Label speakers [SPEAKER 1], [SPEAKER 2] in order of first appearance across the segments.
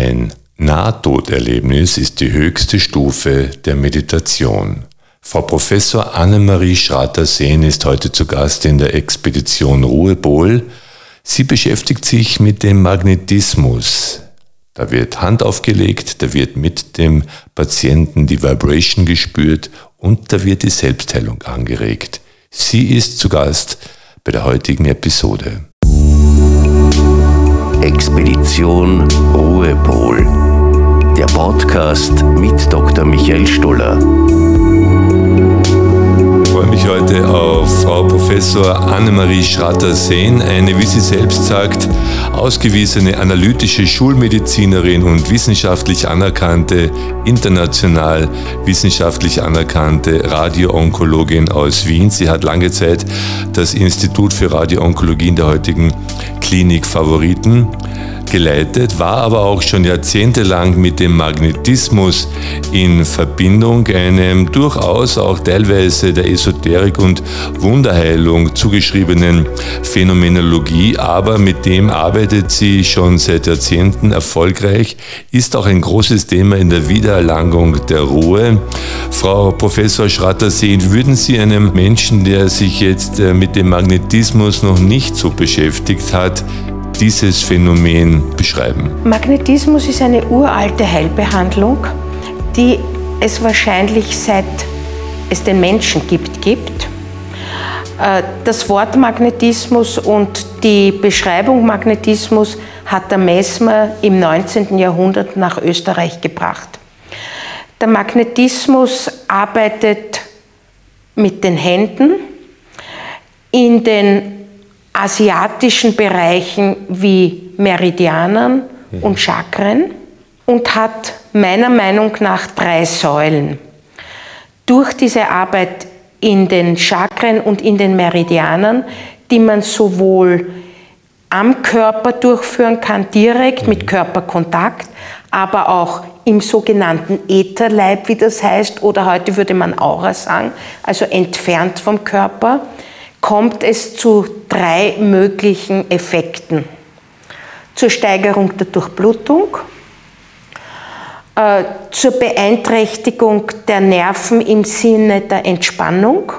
[SPEAKER 1] Ein Nahtoderlebnis ist die höchste Stufe der Meditation. Frau Professor Annemarie Schratter-Sehn ist heute zu Gast in der Expedition Ruhepol. Sie beschäftigt sich mit dem Magnetismus. Da wird Hand aufgelegt, da wird mit dem Patienten die Vibration gespürt und da wird die Selbstheilung angeregt. Sie ist zu Gast bei der heutigen Episode.
[SPEAKER 2] Expedition Ruhepol. Der Podcast mit Dr. Michael Stoller
[SPEAKER 1] freue mich heute auf Frau Professor Annemarie Schratter-Sehn, eine, wie sie selbst sagt, ausgewiesene analytische Schulmedizinerin und wissenschaftlich anerkannte, international wissenschaftlich anerkannte Radioonkologin aus Wien. Sie hat lange Zeit das Institut für Radioonkologie in der heutigen Klinik Favoriten geleitet, war aber auch schon jahrzehntelang mit dem Magnetismus in Verbindung, einem durchaus auch teilweise der Esoterik und Wunderheilung zugeschriebenen Phänomenologie, aber mit dem arbeitet sie schon seit Jahrzehnten erfolgreich, ist auch ein großes Thema in der Wiedererlangung der Ruhe. Frau Professor Schratter-Sehn, würden Sie einem Menschen, der sich jetzt äh, mit dem Magnetismus noch nicht so beschäftigt hat, dieses Phänomen beschreiben?
[SPEAKER 3] Magnetismus ist eine uralte Heilbehandlung, die es wahrscheinlich seit es den Menschen gibt, gibt. Äh, das Wort Magnetismus und die Beschreibung Magnetismus hat der Mesmer im 19. Jahrhundert nach Österreich gebracht. Der Magnetismus arbeitet mit den Händen in den asiatischen Bereichen wie Meridianern mhm. und Chakren und hat meiner Meinung nach drei Säulen. Durch diese Arbeit in den Chakren und in den Meridianern, die man sowohl am Körper durchführen kann, direkt mit mhm. Körperkontakt, aber auch im sogenannten Ätherleib, wie das heißt, oder heute würde man Aura sagen, also entfernt vom Körper, kommt es zu drei möglichen Effekten. Zur Steigerung der Durchblutung, äh, zur Beeinträchtigung der Nerven im Sinne der Entspannung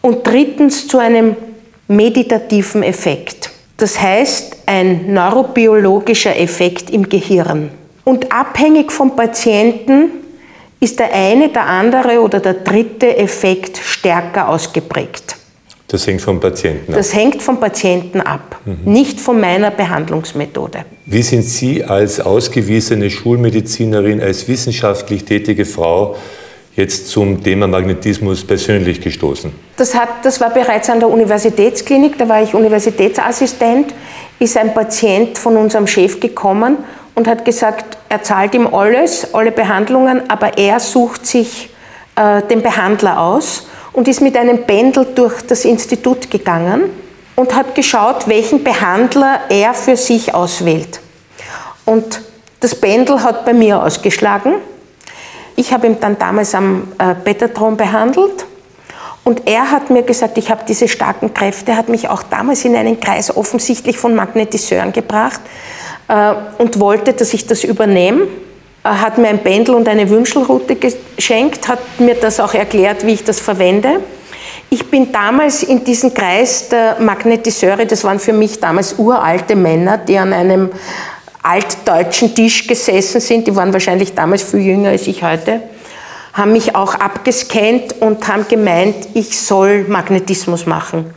[SPEAKER 3] und drittens zu einem meditativen Effekt. Das heißt, ein neurobiologischer Effekt im Gehirn. Und abhängig vom Patienten ist der eine, der andere oder der dritte Effekt stärker ausgeprägt.
[SPEAKER 1] Das hängt vom Patienten
[SPEAKER 3] ab. Das hängt vom Patienten ab, mhm. nicht von meiner Behandlungsmethode.
[SPEAKER 1] Wie sind Sie als ausgewiesene Schulmedizinerin, als wissenschaftlich tätige Frau jetzt zum Thema Magnetismus persönlich gestoßen?
[SPEAKER 3] Das, hat, das war bereits an der Universitätsklinik, da war ich Universitätsassistent, ist ein Patient von unserem Chef gekommen und hat gesagt, er zahlt ihm alles, alle Behandlungen, aber er sucht sich äh, den Behandler aus und ist mit einem Pendel durch das Institut gegangen und hat geschaut, welchen Behandler er für sich auswählt. Und das Pendel hat bei mir ausgeschlagen. Ich habe ihn dann damals am äh, Betatron behandelt und er hat mir gesagt, ich habe diese starken Kräfte, hat mich auch damals in einen Kreis offensichtlich von Magnetiseuren gebracht äh, und wollte, dass ich das übernehme hat mir ein Pendel und eine Wünschelrute geschenkt, hat mir das auch erklärt, wie ich das verwende. Ich bin damals in diesen Kreis der Magnetiseure, das waren für mich damals uralte Männer, die an einem altdeutschen Tisch gesessen sind, die waren wahrscheinlich damals viel jünger als ich heute, haben mich auch abgescannt und haben gemeint, ich soll Magnetismus machen.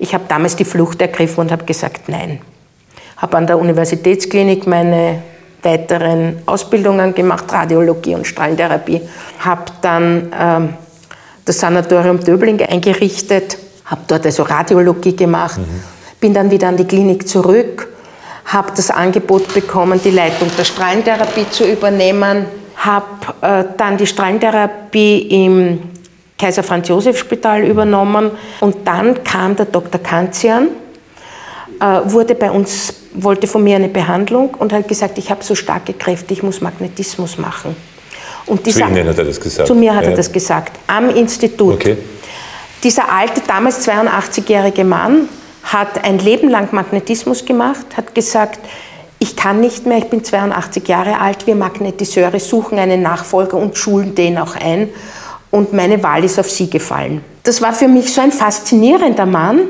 [SPEAKER 3] Ich habe damals die Flucht ergriffen und habe gesagt, nein. Habe an der Universitätsklinik meine weiteren Ausbildungen gemacht, Radiologie und Strahlentherapie. Habe dann ähm, das Sanatorium Döbling eingerichtet, habe dort also Radiologie gemacht, mhm. bin dann wieder an die Klinik zurück, habe das Angebot bekommen, die Leitung der Strahlentherapie zu übernehmen, habe äh, dann die Strahlentherapie im Kaiser Franz Josef Spital übernommen und dann kam der Dr. Kanzian, äh, wurde bei uns wollte von mir eine Behandlung und hat gesagt, ich habe so starke Kräfte, ich muss Magnetismus machen.
[SPEAKER 1] Und dieser, zu Ihnen hat er das gesagt?
[SPEAKER 3] Zu mir hat ja. er das gesagt, am Institut. Okay. Dieser alte, damals 82-jährige Mann hat ein Leben lang Magnetismus gemacht, hat gesagt, ich kann nicht mehr, ich bin 82 Jahre alt, wir Magnetiseure suchen einen Nachfolger und schulen den auch ein. Und meine Wahl ist auf sie gefallen. Das war für mich so ein faszinierender Mann,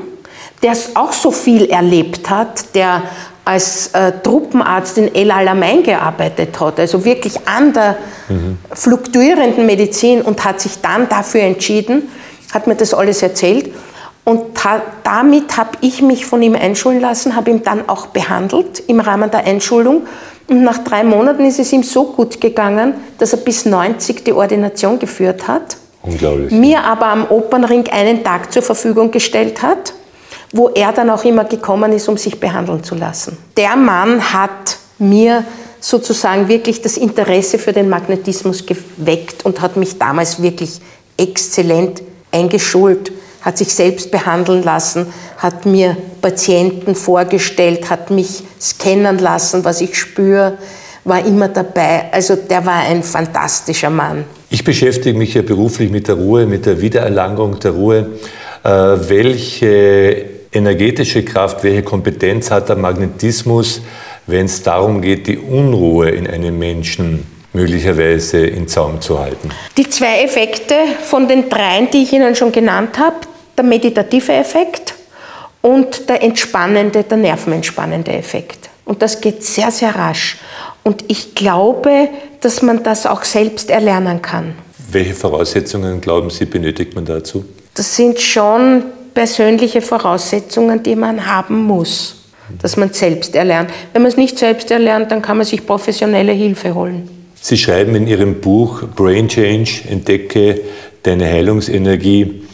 [SPEAKER 3] der auch so viel erlebt hat, der als äh, Truppenarzt in El Alamein gearbeitet hat, also wirklich an der mhm. fluktuierenden Medizin und hat sich dann dafür entschieden, hat mir das alles erzählt. Und damit habe ich mich von ihm einschulen lassen, habe ihn dann auch behandelt im Rahmen der Einschulung. Und nach drei Monaten ist es ihm so gut gegangen, dass er bis 90 die Ordination geführt hat.
[SPEAKER 1] Unglaublich.
[SPEAKER 3] Mir aber am Opernring einen Tag zur Verfügung gestellt hat wo er dann auch immer gekommen ist, um sich behandeln zu lassen. Der Mann hat mir sozusagen wirklich das Interesse für den Magnetismus geweckt und hat mich damals wirklich exzellent eingeschult, hat sich selbst behandeln lassen, hat mir Patienten vorgestellt, hat mich scannen lassen, was ich spüre, war immer dabei. Also der war ein fantastischer Mann.
[SPEAKER 1] Ich beschäftige mich ja beruflich mit der Ruhe, mit der Wiedererlangung der Ruhe. Äh, welche energetische Kraft, welche Kompetenz hat der Magnetismus, wenn es darum geht, die Unruhe in einem Menschen möglicherweise in Zaum zu halten?
[SPEAKER 3] Die zwei Effekte von den dreien, die ich Ihnen schon genannt habe, der meditative Effekt und der entspannende, der nervenentspannende Effekt. Und das geht sehr, sehr rasch. Und ich glaube, dass man das auch selbst erlernen kann.
[SPEAKER 1] Welche Voraussetzungen, glauben Sie, benötigt man dazu?
[SPEAKER 3] Das sind schon persönliche Voraussetzungen, die man haben muss, dass man selbst erlernt. Wenn man es nicht selbst erlernt, dann kann man sich professionelle Hilfe holen.
[SPEAKER 1] Sie schreiben in Ihrem Buch Brain Change, entdecke deine Heilungsenergie,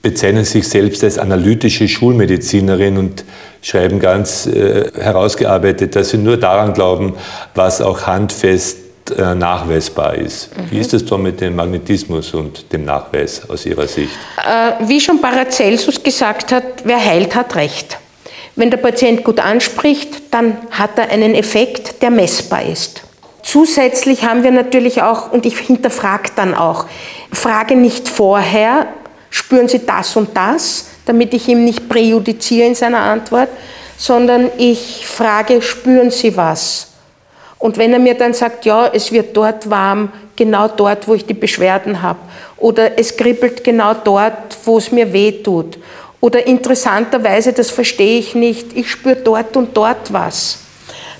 [SPEAKER 1] bezeichnen sich selbst als analytische Schulmedizinerin und schreiben ganz äh, herausgearbeitet, dass Sie nur daran glauben, was auch handfest nachweisbar ist. Mhm. Wie ist es da mit dem Magnetismus und dem Nachweis aus Ihrer Sicht?
[SPEAKER 3] Äh, wie schon Paracelsus gesagt hat, wer heilt, hat Recht. Wenn der Patient gut anspricht, dann hat er einen Effekt, der messbar ist. Zusätzlich haben wir natürlich auch, und ich hinterfrage dann auch, frage nicht vorher, spüren Sie das und das, damit ich ihm nicht präjudiziere in seiner Antwort, sondern ich frage, spüren Sie was? Und wenn er mir dann sagt, ja, es wird dort warm, genau dort, wo ich die Beschwerden habe, oder es kribbelt genau dort, wo es mir weh tut, oder interessanterweise, das verstehe ich nicht, ich spüre dort und dort was,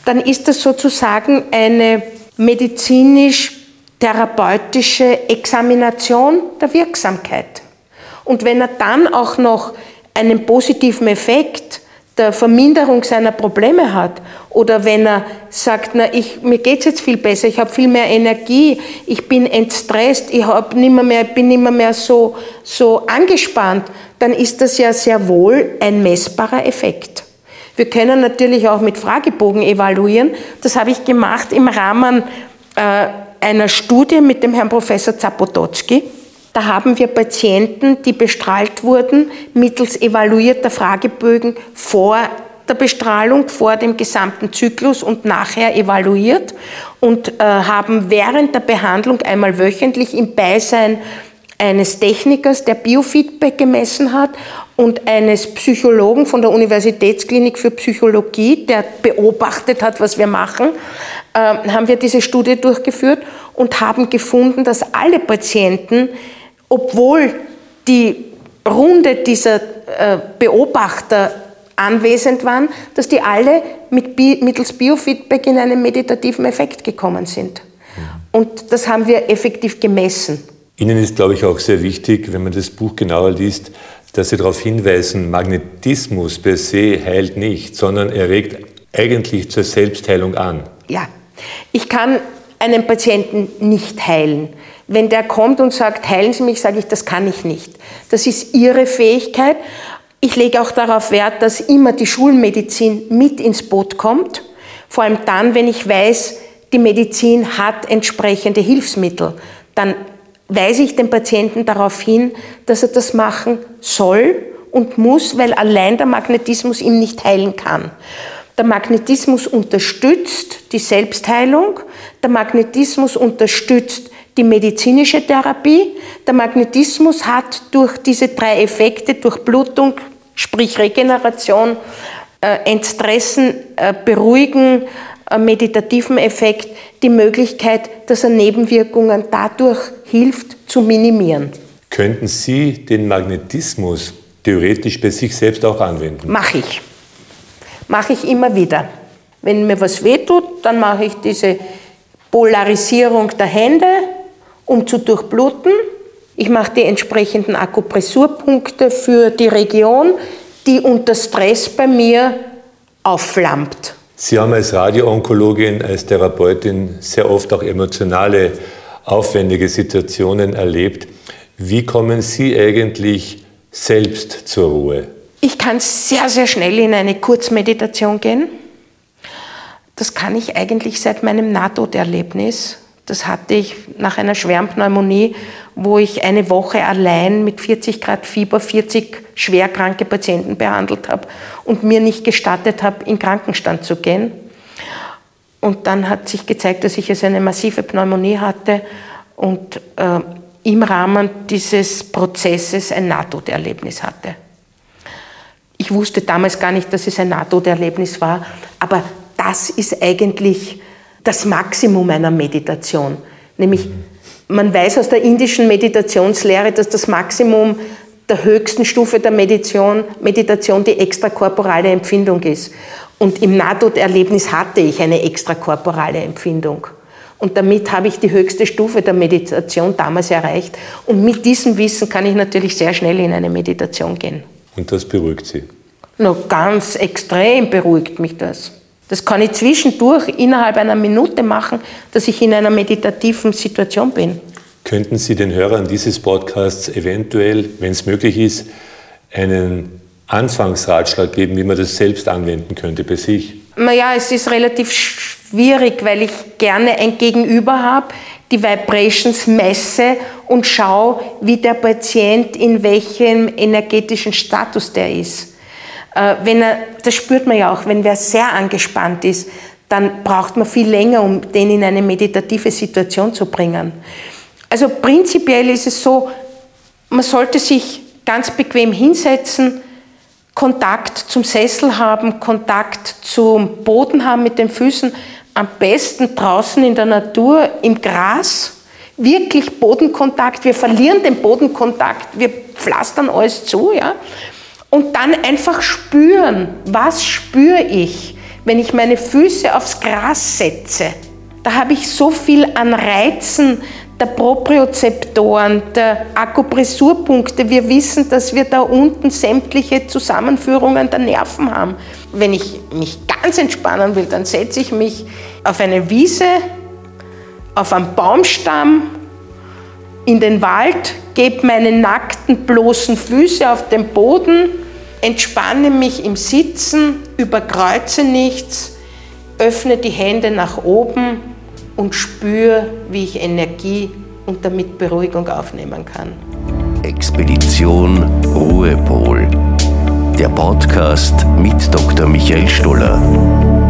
[SPEAKER 3] dann ist das sozusagen eine medizinisch-therapeutische Examination der Wirksamkeit. Und wenn er dann auch noch einen positiven Effekt der Verminderung seiner Probleme hat oder wenn er sagt, na, ich, mir geht's jetzt viel besser, ich habe viel mehr Energie, ich bin entstresst, ich hab nimmer mehr, bin nicht mehr so, so angespannt, dann ist das ja sehr wohl ein messbarer Effekt. Wir können natürlich auch mit Fragebogen evaluieren. Das habe ich gemacht im Rahmen äh, einer Studie mit dem Herrn Professor Zapototzki da haben wir Patienten, die bestrahlt wurden, mittels evaluierter Fragebögen vor der Bestrahlung, vor dem gesamten Zyklus und nachher evaluiert und äh, haben während der Behandlung einmal wöchentlich im Beisein eines Technikers, der Biofeedback gemessen hat, und eines Psychologen von der Universitätsklinik für Psychologie, der beobachtet hat, was wir machen, äh, haben wir diese Studie durchgeführt und haben gefunden, dass alle Patienten obwohl die Runde dieser äh, Beobachter anwesend waren, dass die alle mit mittels Biofeedback in einen meditativen Effekt gekommen sind. Und das haben wir effektiv gemessen.
[SPEAKER 1] Ihnen ist, glaube ich, auch sehr wichtig, wenn man das Buch genauer liest, dass Sie darauf hinweisen, Magnetismus per se heilt nicht, sondern er regt eigentlich zur Selbstheilung an.
[SPEAKER 3] Ja, ich kann einen Patienten nicht heilen. Wenn der kommt und sagt, heilen Sie mich, sage ich, das kann ich nicht. Das ist Ihre Fähigkeit. Ich lege auch darauf Wert, dass immer die Schulmedizin mit ins Boot kommt. Vor allem dann, wenn ich weiß, die Medizin hat entsprechende Hilfsmittel. Dann weise ich den Patienten darauf hin, dass er das machen soll und muss, weil allein der Magnetismus ihm nicht heilen kann. Der Magnetismus unterstützt die Selbstheilung, der Magnetismus unterstützt die medizinische Therapie. Der Magnetismus hat durch diese drei Effekte, durch Blutung, sprich Regeneration, äh, Entstressen, äh, Beruhigen, äh, meditativen Effekt die Möglichkeit, dass er Nebenwirkungen dadurch hilft, zu minimieren.
[SPEAKER 1] Könnten Sie den Magnetismus theoretisch bei sich selbst auch anwenden?
[SPEAKER 3] Mache ich. Mache ich immer wieder. Wenn mir was wehtut, dann mache ich diese Polarisierung der Hände, um zu durchbluten. Ich mache die entsprechenden Akupressurpunkte für die Region, die unter Stress bei mir aufflammt.
[SPEAKER 1] Sie haben als Radioonkologin, als Therapeutin sehr oft auch emotionale, aufwendige Situationen erlebt. Wie kommen Sie eigentlich selbst zur Ruhe?
[SPEAKER 3] Ich kann sehr, sehr schnell in eine Kurzmeditation gehen. Das kann ich eigentlich seit meinem Nahtoderlebnis. Das hatte ich nach einer Schwärmpneumonie, wo ich eine Woche allein mit 40 Grad Fieber 40 schwerkranke Patienten behandelt habe und mir nicht gestattet habe, in Krankenstand zu gehen. Und dann hat sich gezeigt, dass ich also eine massive Pneumonie hatte und äh, im Rahmen dieses Prozesses ein Nahtoderlebnis hatte. Ich wusste damals gar nicht, dass es ein Nahtoderlebnis war, aber das ist eigentlich das Maximum einer Meditation. Nämlich, man weiß aus der indischen Meditationslehre, dass das Maximum der höchsten Stufe der Meditation, Meditation die extrakorporale Empfindung ist. Und im Nahtoderlebnis hatte ich eine extrakorporale Empfindung. Und damit habe ich die höchste Stufe der Meditation damals erreicht. Und mit diesem Wissen kann ich natürlich sehr schnell in eine Meditation gehen.
[SPEAKER 1] Und das beruhigt Sie?
[SPEAKER 3] No, ganz extrem beruhigt mich das. Das kann ich zwischendurch innerhalb einer Minute machen, dass ich in einer meditativen Situation bin.
[SPEAKER 1] Könnten Sie den Hörern dieses Podcasts eventuell, wenn es möglich ist, einen Anfangsratschlag geben, wie man das selbst anwenden könnte bei sich?
[SPEAKER 3] Naja, es ist relativ schwierig, weil ich gerne ein Gegenüber habe, die Vibrations messe und schaue, wie der Patient in welchem energetischen Status der ist. Äh, wenn er, das spürt man ja auch, wenn wer sehr angespannt ist, dann braucht man viel länger, um den in eine meditative Situation zu bringen. Also prinzipiell ist es so, man sollte sich ganz bequem hinsetzen, Kontakt zum Sessel haben, Kontakt zum Boden haben mit den Füßen, am besten draußen in der Natur, im Gras, wirklich Bodenkontakt. Wir verlieren den Bodenkontakt, wir pflastern alles zu, ja. Und dann einfach spüren, was spüre ich, wenn ich meine Füße aufs Gras setze. Da habe ich so viel an Reizen der Propriozeptoren, der Akupressurpunkte. Wir wissen, dass wir da unten sämtliche Zusammenführungen der Nerven haben. Wenn ich mich ganz entspannen will, dann setze ich mich auf eine Wiese, auf einen Baumstamm, in den Wald, gebe meine nackten, bloßen Füße auf den Boden entspanne mich im Sitzen, überkreuze nichts, öffne die Hände nach oben und spüre, wie ich Energie und damit Beruhigung aufnehmen kann.
[SPEAKER 2] Expedition Ruhepol. Der Podcast mit Dr. Michael Stoller.